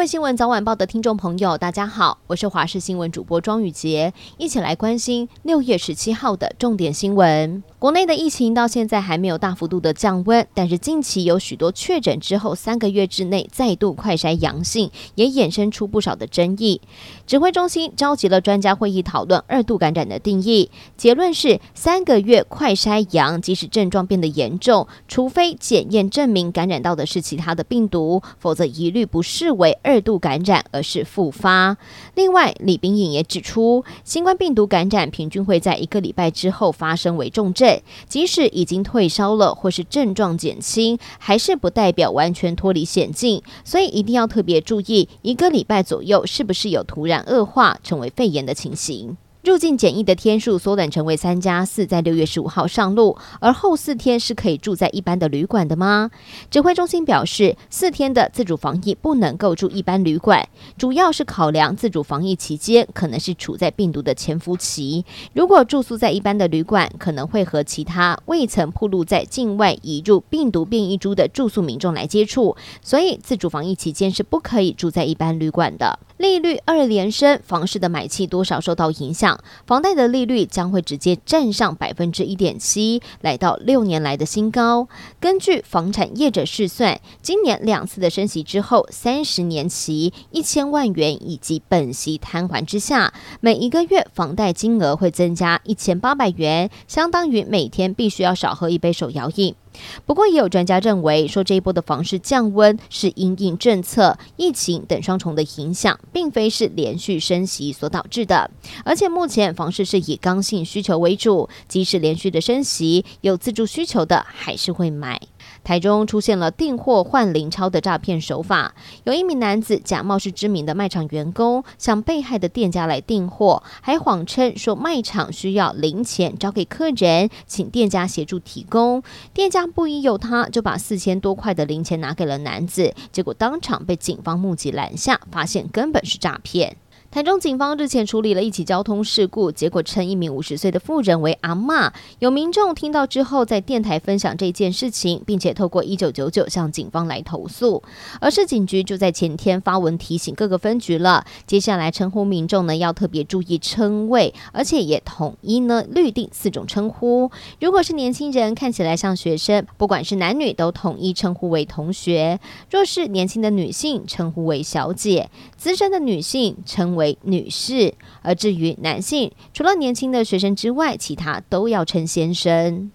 各位新闻早晚报的听众朋友，大家好，我是华视新闻主播庄宇杰，一起来关心六月十七号的重点新闻。国内的疫情到现在还没有大幅度的降温，但是近期有许多确诊之后三个月之内再度快筛阳性，也衍生出不少的争议。指挥中心召集了专家会议讨论二度感染的定义，结论是三个月快筛阳，即使症状变得严重，除非检验证明感染到的是其他的病毒，否则一律不视为二度感染，而是复发。另外，李冰颖也指出，新冠病毒感染平均会在一个礼拜之后发生为重症。即使已经退烧了，或是症状减轻，还是不代表完全脱离险境，所以一定要特别注意一个礼拜左右是不是有突然恶化成为肺炎的情形。入境检疫的天数缩短成为三加四，在六月十五号上路，而后四天是可以住在一般的旅馆的吗？指挥中心表示，四天的自主防疫不能够住一般旅馆，主要是考量自主防疫期间可能是处在病毒的潜伏期，如果住宿在一般的旅馆，可能会和其他未曾暴露在境外移入病毒变异株的住宿民众来接触，所以自主防疫期间是不可以住在一般旅馆的。利率二连升，房市的买气多少受到影响，房贷的利率将会直接站上百分之一点七，来到六年来的新高。根据房产业者试算，今年两次的升息之后，三十年期一千万元以及本息摊还之下，每一个月房贷金额会增加一千八百元，相当于每天必须要少喝一杯手摇饮。不过，也有专家认为，说这一波的房市降温是因应政策、疫情等双重的影响，并非是连续升息所导致的。而且，目前房市是以刚性需求为主，即使连续的升息，有自住需求的还是会买。台中出现了订货换零钞的诈骗手法，有一名男子假冒是知名的卖场员工，向被害的店家来订货，还谎称说卖场需要零钱交给客人，请店家协助提供。店家不疑有他，就把四千多块的零钱拿给了男子，结果当场被警方目击拦下，发现根本是诈骗。台中警方日前处理了一起交通事故，结果称一名五十岁的妇人为阿嬷。有民众听到之后，在电台分享这件事情，并且透过一九九九向警方来投诉。而市警局就在前天发文提醒各个分局了，接下来称呼民众呢要特别注意称谓，而且也统一呢律定四种称呼。如果是年轻人，看起来像学生，不管是男女，都统一称呼为同学；若是年轻的女性，称呼为小姐；资深的女性称为女士，而至于男性，除了年轻的学生之外，其他都要称先生。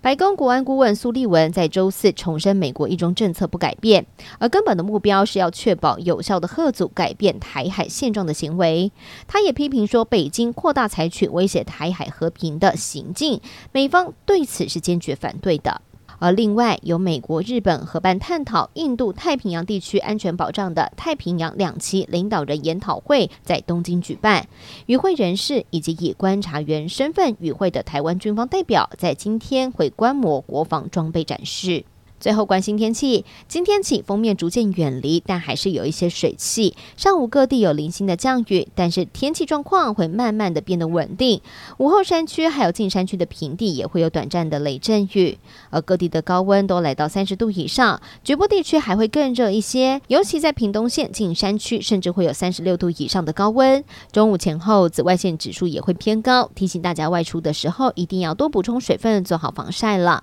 白宫国安顾问苏利文在周四重申，美国一中政策不改变，而根本的目标是要确保有效的吓阻改变台海现状的行为。他也批评说，北京扩大采取威胁台海和平的行径，美方对此是坚决反对的。而另外，由美国、日本合办探讨印度太平洋地区安全保障的太平洋两栖领导人研讨会在东京举办，与会人士以及以观察员身份与会的台湾军方代表，在今天会观摩国防装备展示。最后关心天气，今天起锋面逐渐远离，但还是有一些水汽。上午各地有零星的降雨，但是天气状况会慢慢的变得稳定。午后山区还有近山区的平地也会有短暂的雷阵雨，而各地的高温都来到三十度以上，局部地区还会更热一些，尤其在屏东县近山区，甚至会有三十六度以上的高温。中午前后紫外线指数也会偏高，提醒大家外出的时候一定要多补充水分，做好防晒了。